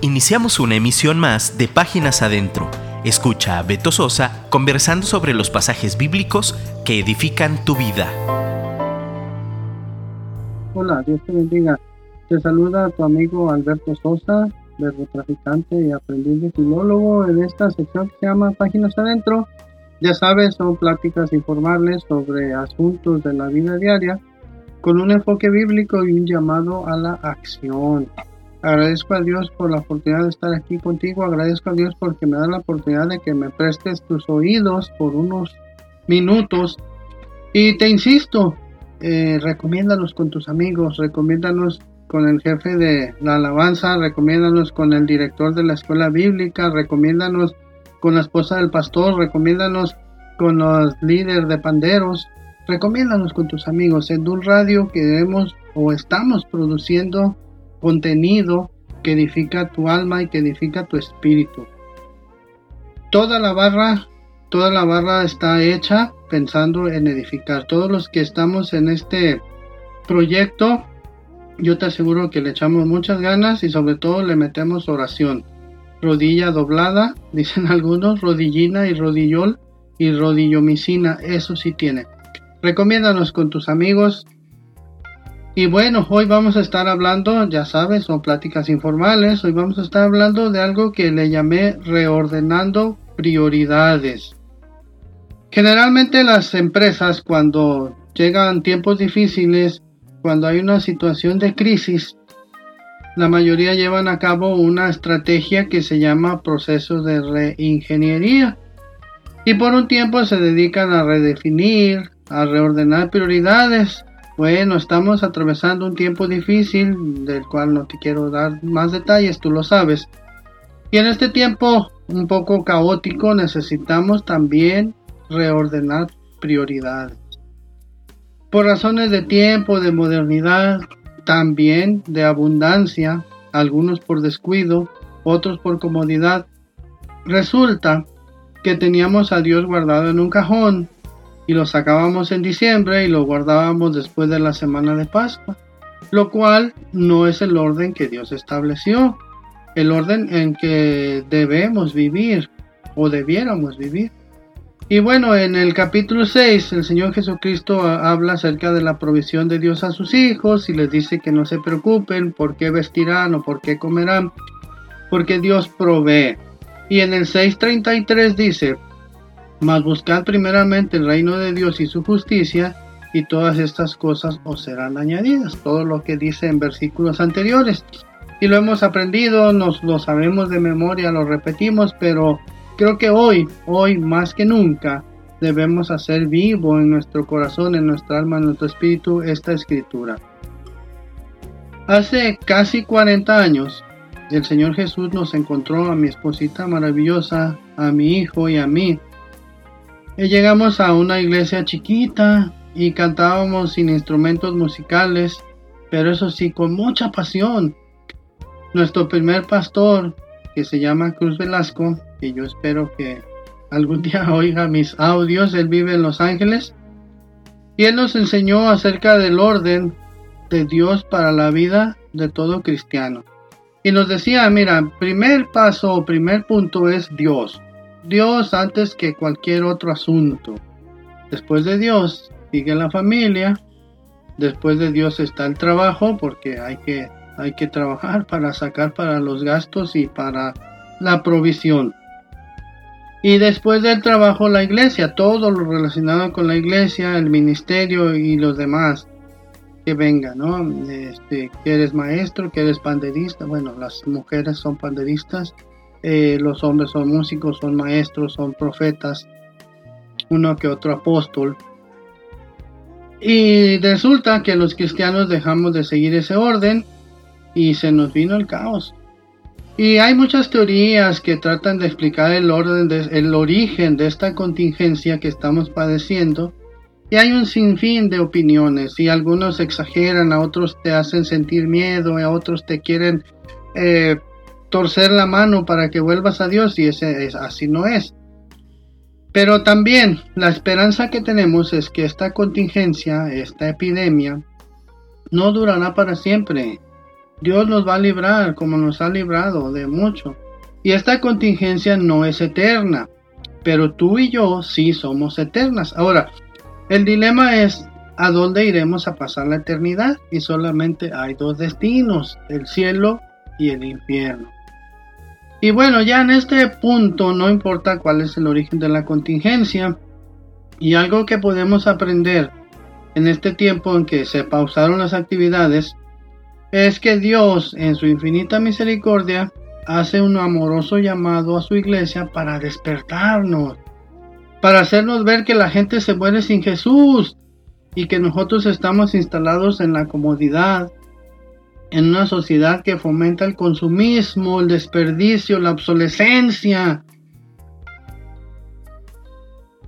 Iniciamos una emisión más de Páginas Adentro. Escucha a Beto Sosa conversando sobre los pasajes bíblicos que edifican tu vida. Hola, Dios te bendiga. Te saluda tu amigo Alberto Sosa, traficante y aprendiz de filólogo en esta sección que se llama Páginas Adentro. Ya sabes, son pláticas informales sobre asuntos de la vida diaria con un enfoque bíblico y un llamado a la acción. Agradezco a Dios por la oportunidad de estar aquí contigo. Agradezco a Dios porque me da la oportunidad de que me prestes tus oídos por unos minutos. Y te insisto, eh, recomiéndanos con tus amigos, recomiéndanos con el jefe de la alabanza, recomiéndanos con el director de la escuela bíblica, recomiéndanos con la esposa del pastor, recomiéndanos con los líderes de panderos, recomiéndanos con tus amigos. En un radio que debemos o estamos produciendo contenido que edifica tu alma y que edifica tu espíritu. Toda la barra, toda la barra está hecha pensando en edificar. Todos los que estamos en este proyecto, yo te aseguro que le echamos muchas ganas y sobre todo le metemos oración. Rodilla doblada, dicen algunos, rodillina y rodillol y rodillomicina, eso sí tiene. Recomiéndanos con tus amigos, y bueno, hoy vamos a estar hablando, ya sabes, son pláticas informales, hoy vamos a estar hablando de algo que le llamé reordenando prioridades. Generalmente las empresas cuando llegan tiempos difíciles, cuando hay una situación de crisis, la mayoría llevan a cabo una estrategia que se llama procesos de reingeniería. Y por un tiempo se dedican a redefinir, a reordenar prioridades bueno, estamos atravesando un tiempo difícil del cual no te quiero dar más detalles, tú lo sabes. Y en este tiempo un poco caótico necesitamos también reordenar prioridades. Por razones de tiempo, de modernidad, también de abundancia, algunos por descuido, otros por comodidad. Resulta que teníamos a Dios guardado en un cajón y lo sacábamos en diciembre y lo guardábamos después de la semana de Pascua, lo cual no es el orden que Dios estableció, el orden en que debemos vivir o debiéramos vivir. Y bueno, en el capítulo 6 el Señor Jesucristo habla acerca de la provisión de Dios a sus hijos y les dice que no se preocupen por qué vestirán o por qué comerán, porque Dios provee. Y en el 6.33 dice, mas buscad primeramente el reino de Dios y su justicia, y todas estas cosas os serán añadidas. Todo lo que dice en versículos anteriores. Y lo hemos aprendido, nos lo sabemos de memoria, lo repetimos, pero creo que hoy, hoy más que nunca, debemos hacer vivo en nuestro corazón, en nuestra alma, en nuestro espíritu esta escritura. Hace casi 40 años, el Señor Jesús nos encontró a mi esposita maravillosa, a mi hijo y a mí llegamos a una iglesia chiquita y cantábamos sin instrumentos musicales, pero eso sí, con mucha pasión. Nuestro primer pastor, que se llama Cruz Velasco, que yo espero que algún día oiga mis audios, él vive en Los Ángeles, y él nos enseñó acerca del orden de Dios para la vida de todo cristiano. Y nos decía, mira, primer paso primer punto es Dios. Dios antes que cualquier otro asunto. Después de Dios sigue la familia. Después de Dios está el trabajo porque hay que, hay que trabajar para sacar para los gastos y para la provisión. Y después del trabajo la iglesia, todo lo relacionado con la iglesia, el ministerio y los demás que vengan, ¿no? Este, que eres maestro, que eres panderista, bueno, las mujeres son panderistas, eh, los hombres son músicos, son maestros, son profetas, uno que otro apóstol. Y resulta que los cristianos dejamos de seguir ese orden y se nos vino el caos. Y hay muchas teorías que tratan de explicar el orden, el origen de esta contingencia que estamos padeciendo. Y hay un sinfín de opiniones y algunos exageran, a otros te hacen sentir miedo, a otros te quieren eh, torcer la mano para que vuelvas a Dios y ese es, así no es. Pero también la esperanza que tenemos es que esta contingencia, esta epidemia, no durará para siempre. Dios nos va a librar como nos ha librado de mucho. Y esta contingencia no es eterna, pero tú y yo sí somos eternas. Ahora, el dilema es a dónde iremos a pasar la eternidad y solamente hay dos destinos, el cielo y el infierno. Y bueno, ya en este punto no importa cuál es el origen de la contingencia y algo que podemos aprender en este tiempo en que se pausaron las actividades es que Dios en su infinita misericordia hace un amoroso llamado a su iglesia para despertarnos, para hacernos ver que la gente se muere sin Jesús y que nosotros estamos instalados en la comodidad, en una sociedad que fomenta el consumismo, el desperdicio, la obsolescencia.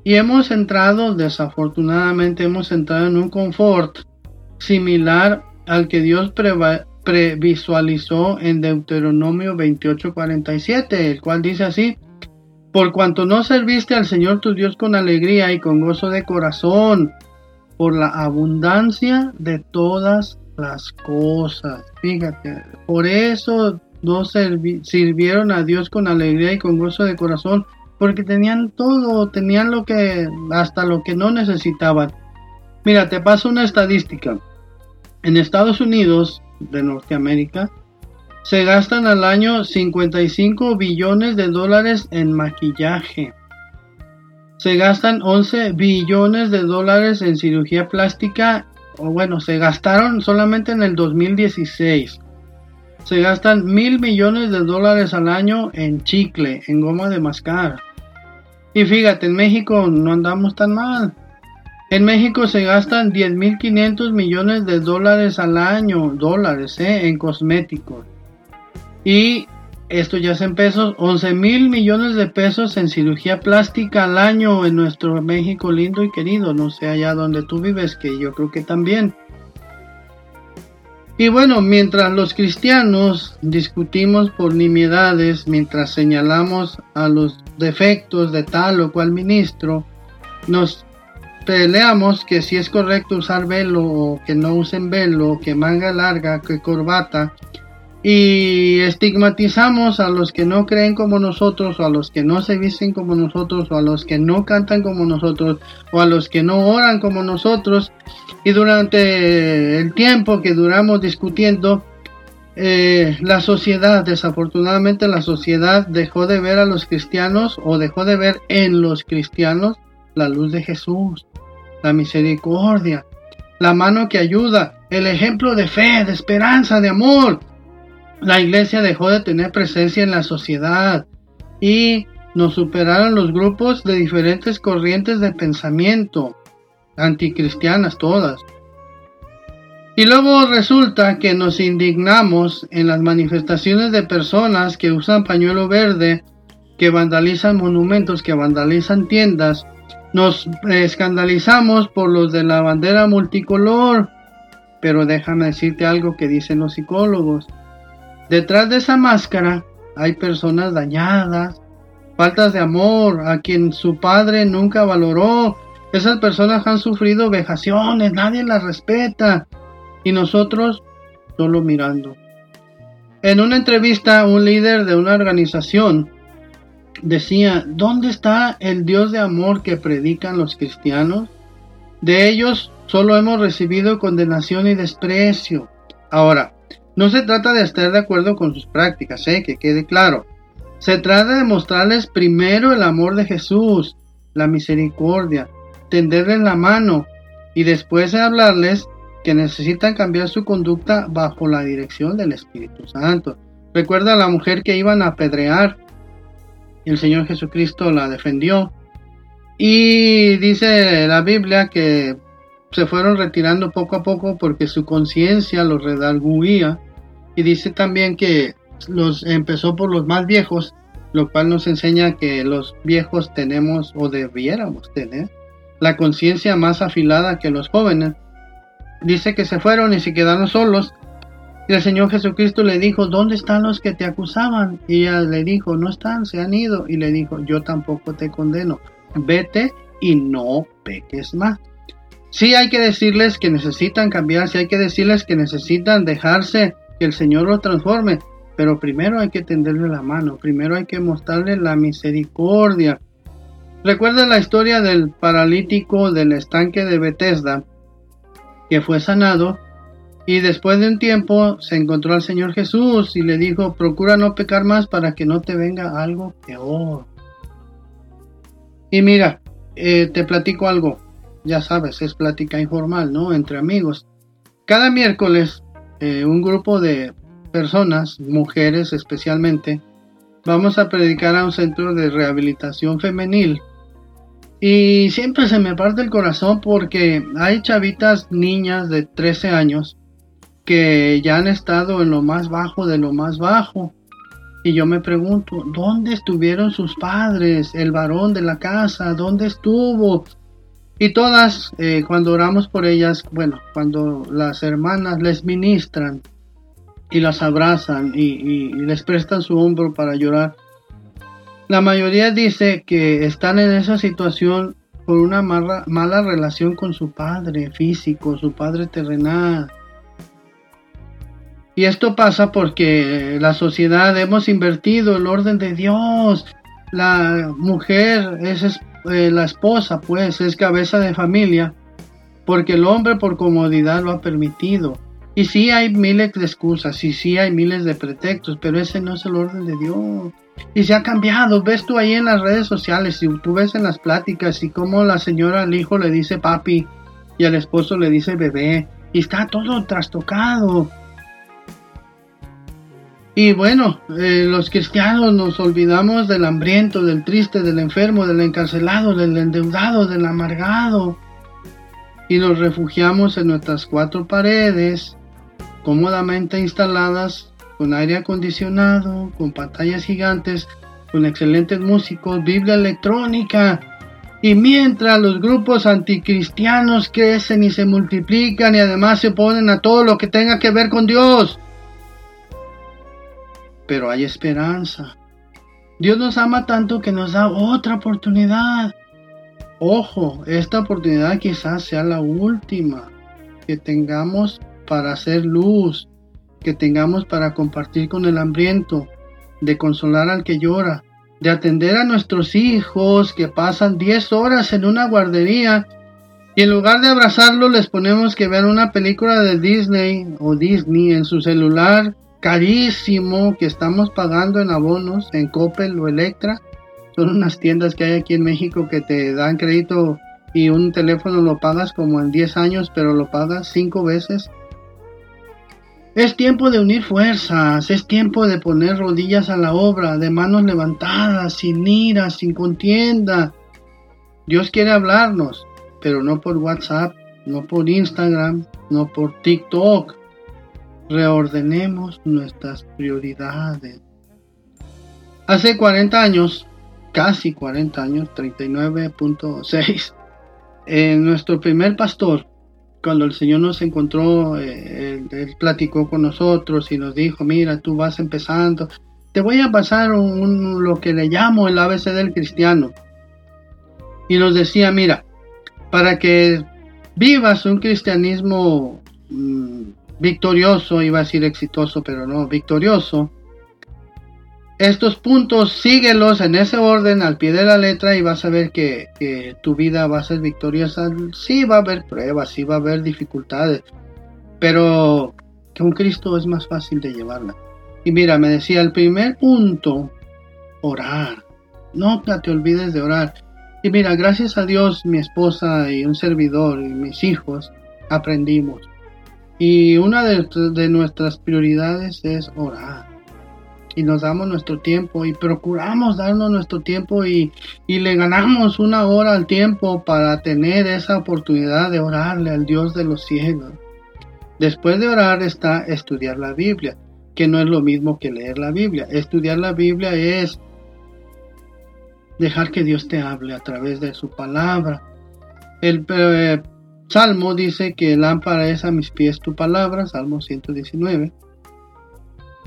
Y hemos entrado, desafortunadamente, hemos entrado en un confort similar al que Dios previsualizó en Deuteronomio 28:47, el cual dice así, por cuanto no serviste al Señor tu Dios con alegría y con gozo de corazón, por la abundancia de todas las cosas. Fíjate, por eso no sirvieron a Dios con alegría y con gozo de corazón, porque tenían todo, tenían lo que, hasta lo que no necesitaban. Mira, te paso una estadística. En Estados Unidos de Norteamérica se gastan al año 55 billones de dólares en maquillaje. Se gastan 11 billones de dólares en cirugía plástica bueno, se gastaron solamente en el 2016. Se gastan mil millones de dólares al año en chicle, en goma de mascar. Y fíjate, en México no andamos tan mal. En México se gastan 10.500 millones de dólares al año, dólares, ¿eh? en cosméticos. Y esto ya es en pesos, 11 mil millones de pesos en cirugía plástica al año en nuestro México lindo y querido, no sé allá donde tú vives, que yo creo que también. Y bueno, mientras los cristianos discutimos por nimiedades, mientras señalamos a los defectos de tal o cual ministro, nos peleamos que si es correcto usar velo o que no usen velo, que manga larga, que corbata, y estigmatizamos a los que no creen como nosotros o a los que no se visten como nosotros o a los que no cantan como nosotros o a los que no oran como nosotros. Y durante el tiempo que duramos discutiendo eh, la sociedad desafortunadamente la sociedad dejó de ver a los cristianos o dejó de ver en los cristianos la luz de Jesús la misericordia la mano que ayuda el ejemplo de fe de esperanza de amor la iglesia dejó de tener presencia en la sociedad y nos superaron los grupos de diferentes corrientes de pensamiento, anticristianas todas. Y luego resulta que nos indignamos en las manifestaciones de personas que usan pañuelo verde, que vandalizan monumentos, que vandalizan tiendas. Nos escandalizamos por los de la bandera multicolor. Pero déjame decirte algo que dicen los psicólogos. Detrás de esa máscara hay personas dañadas, faltas de amor, a quien su padre nunca valoró. Esas personas han sufrido vejaciones, nadie las respeta. Y nosotros solo mirando. En una entrevista, un líder de una organización decía, ¿dónde está el Dios de amor que predican los cristianos? De ellos solo hemos recibido condenación y desprecio. Ahora, no se trata de estar de acuerdo con sus prácticas, ¿eh? que quede claro. Se trata de mostrarles primero el amor de Jesús, la misericordia, tenderles la mano y después de hablarles que necesitan cambiar su conducta bajo la dirección del Espíritu Santo. Recuerda a la mujer que iban a apedrear. El Señor Jesucristo la defendió. Y dice la Biblia que se fueron retirando poco a poco porque su conciencia los redarguía y dice también que los empezó por los más viejos, lo cual nos enseña que los viejos tenemos o debiéramos tener la conciencia más afilada que los jóvenes. Dice que se fueron y se quedaron solos. Y el Señor Jesucristo le dijo, ¿dónde están los que te acusaban? Y ella le dijo, no están, se han ido. Y le dijo, yo tampoco te condeno. Vete y no peques más. Sí hay que decirles que necesitan cambiar, sí hay que decirles que necesitan dejarse que el Señor lo transforme, pero primero hay que tenderle la mano, primero hay que mostrarle la misericordia. Recuerda la historia del paralítico del estanque de Bethesda, que fue sanado y después de un tiempo se encontró al Señor Jesús y le dijo, procura no pecar más para que no te venga algo peor. Y mira, eh, te platico algo, ya sabes, es plática informal, ¿no? Entre amigos. Cada miércoles, eh, un grupo de personas, mujeres especialmente, vamos a predicar a un centro de rehabilitación femenil. Y siempre se me parte el corazón porque hay chavitas, niñas de 13 años, que ya han estado en lo más bajo de lo más bajo. Y yo me pregunto, ¿dónde estuvieron sus padres? El varón de la casa, ¿dónde estuvo? Y todas, eh, cuando oramos por ellas, bueno, cuando las hermanas les ministran y las abrazan y, les prestan su hombro para llorar, la mayoría dice que están en esa situación por una mala, mala relación con su padre físico, su padre terrenal. Y esto pasa porque la sociedad hemos invertido el orden de Dios. La mujer es eh, la esposa, pues, es cabeza de familia, porque el hombre por comodidad lo ha permitido. Y sí hay miles de excusas, y sí hay miles de pretextos, pero ese no es el orden de Dios. Y se ha cambiado, ves tú ahí en las redes sociales, y tú ves en las pláticas, y cómo la señora al hijo le dice papi, y al esposo le dice bebé, y está todo trastocado. Y bueno, eh, los cristianos nos olvidamos del hambriento, del triste, del enfermo, del encarcelado, del endeudado, del amargado. Y nos refugiamos en nuestras cuatro paredes, cómodamente instaladas, con aire acondicionado, con pantallas gigantes, con excelentes músicos, Biblia electrónica. Y mientras los grupos anticristianos crecen y se multiplican y además se oponen a todo lo que tenga que ver con Dios pero hay esperanza. Dios nos ama tanto que nos da otra oportunidad. Ojo, esta oportunidad quizás sea la última que tengamos para hacer luz, que tengamos para compartir con el hambriento, de consolar al que llora, de atender a nuestros hijos que pasan 10 horas en una guardería y en lugar de abrazarlos les ponemos que vean una película de Disney o Disney en su celular carísimo que estamos pagando en abonos en Coppel o Electra. Son unas tiendas que hay aquí en México que te dan crédito y un teléfono lo pagas como en 10 años, pero lo pagas 5 veces. Es tiempo de unir fuerzas, es tiempo de poner rodillas a la obra, de manos levantadas, sin ira, sin contienda. Dios quiere hablarnos, pero no por WhatsApp, no por Instagram, no por TikTok reordenemos nuestras prioridades. Hace 40 años, casi 40 años, 39.6, eh, nuestro primer pastor, cuando el Señor nos encontró, eh, él, platicó con nosotros y nos dijo, mira, tú vas empezando, te voy a pasar un, lo que le llamo el ABC del cristiano. Y nos decía, mira, para que vivas un cristianismo mm, victorioso, iba a decir exitoso, pero no, victorioso. Estos puntos síguelos en ese orden al pie de la letra y vas a ver que, tu vida va a ser victoriosa. Sí va a haber pruebas, sí va a haber dificultades, pero con Cristo es más fácil de llevarla. Y mira, me decía, el primer punto, orar. No te olvides de orar. Y mira, gracias a Dios, mi esposa y un servidor y mis hijos aprendimos. Y una de, nuestras prioridades es orar. Y nos damos nuestro tiempo y procuramos darnos nuestro tiempo y, y le ganamos una hora al tiempo para tener esa oportunidad de orarle al Dios de los cielos. Después de orar está estudiar la Biblia, que no es lo mismo que leer la Biblia. Estudiar la Biblia es dejar que Dios te hable a través de su palabra. El, eh, Salmo dice que lámpara es a mis pies tu palabra, Salmo 119.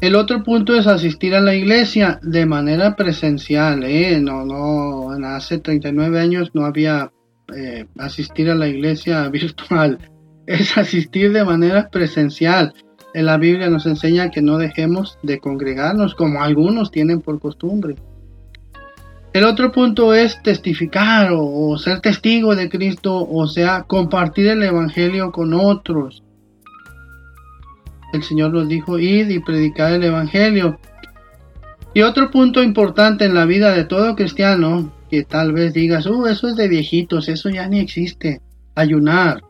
El otro punto es asistir a la iglesia de manera presencial. ¿eh? No, no, hace 39 años no había eh, asistir a la iglesia virtual. Es asistir de manera presencial. En la Biblia nos enseña que no dejemos de congregarnos como algunos tienen por costumbre. El otro punto es testificar o, ser testigo de Cristo, o sea, compartir el Evangelio con otros. El Señor nos dijo, id y predicar el Evangelio. Y otro punto importante en la vida de todo cristiano, que tal vez digas, uh, eso es de viejitos, eso ya ni existe, ayunar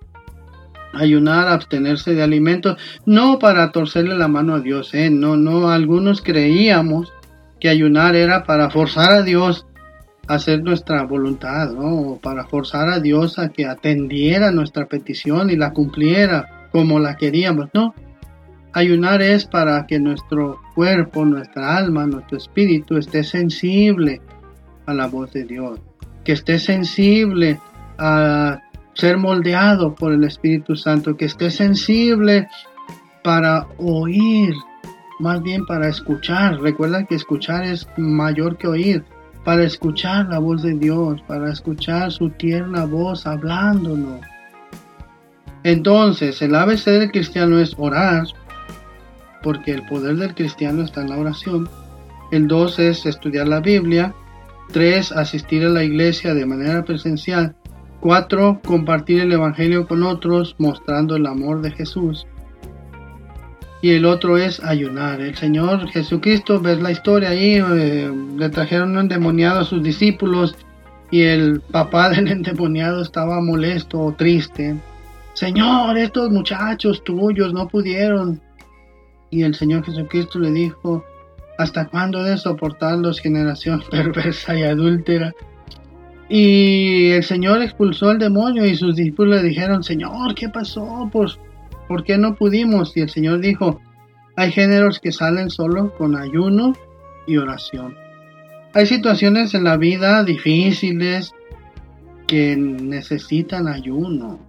ayunar, abstenerse de alimentos, no para torcerle la mano a Dios, ¿eh? no, no, algunos creíamos que ayunar era para forzar a Dios hacer nuestra voluntad, ¿no? para forzar a Dios a que atendiera nuestra petición y la cumpliera como la queríamos, no. Ayunar es para que nuestro cuerpo, nuestra alma, nuestro espíritu esté sensible a la voz de Dios, que esté sensible a ser moldeado por el Espíritu Santo, que esté sensible para oír, más bien para escuchar. Recuerda que escuchar es mayor que oír. Para escuchar la voz de Dios, para escuchar su tierna voz hablándonos. Entonces, el ABC del cristiano es orar, porque el poder del cristiano está en la oración. El 2 es estudiar la Biblia. 3. Asistir a la iglesia de manera presencial. 4. Compartir el Evangelio con otros mostrando el amor de Jesús. Y el otro es ayunar. El Señor Jesucristo, ves la historia ahí, eh, le trajeron un endemoniado a sus discípulos y el papá del endemoniado estaba molesto o triste. Señor, estos muchachos tuyos no pudieron. Y el Señor Jesucristo le dijo, ¿hasta cuándo de soportarlos generación perversa y adúltera? Y el Señor expulsó al demonio y sus discípulos le dijeron, Señor, ¿qué pasó? ¿Por qué no pudimos? Y el Señor dijo, hay géneros que salen solo con ayuno y oración. Hay situaciones en la vida difíciles que necesitan ayuno.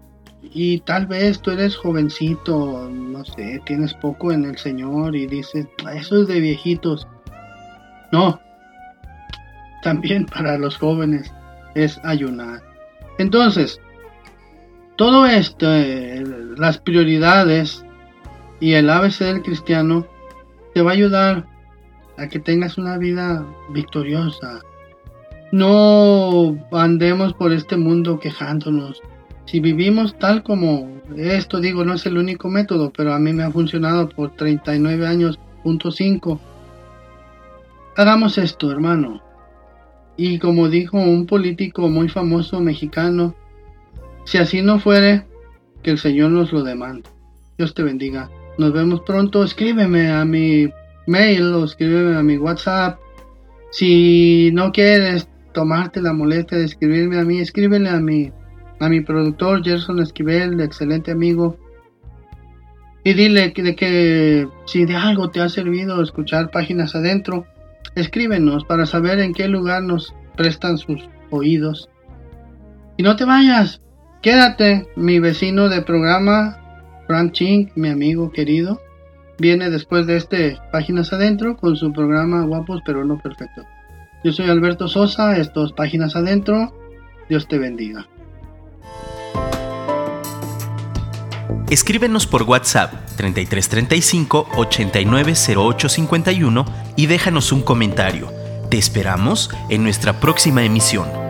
Y tal vez tú eres jovencito, no sé, tienes poco en el Señor y dices, eso es de viejitos. No, también para los jóvenes es ayunar. Entonces, todo esto, eh, las prioridades y el ABC del cristiano te va a ayudar a que tengas una vida victoriosa. No andemos por este mundo quejándonos. Si vivimos tal como esto, digo, no es el único método, pero a mí me ha funcionado por 39 años, punto 5. Hagamos esto, hermano. Y como dijo un político muy famoso mexicano, si así no fuere, que el Señor nos lo demande. Dios te bendiga. Nos vemos pronto. Escríbeme a mi mail o escríbeme a mi WhatsApp. Si no quieres tomarte la molestia de escribirme a mí, escríbele a mi, a mi productor Gerson Esquivel, excelente amigo. Y dile que, de que si de algo te ha servido escuchar páginas adentro, Escríbenos para saber en qué lugar nos prestan sus oídos. Y no te vayas, quédate. Mi vecino de programa, Frank Ching, mi amigo querido, viene después de este Páginas Adentro con su programa Guapos pero no perfecto. Yo soy Alberto Sosa, estos Páginas Adentro. Dios te bendiga. Escríbenos por WhatsApp 3335 890851 y déjanos un comentario. Te esperamos en nuestra próxima emisión.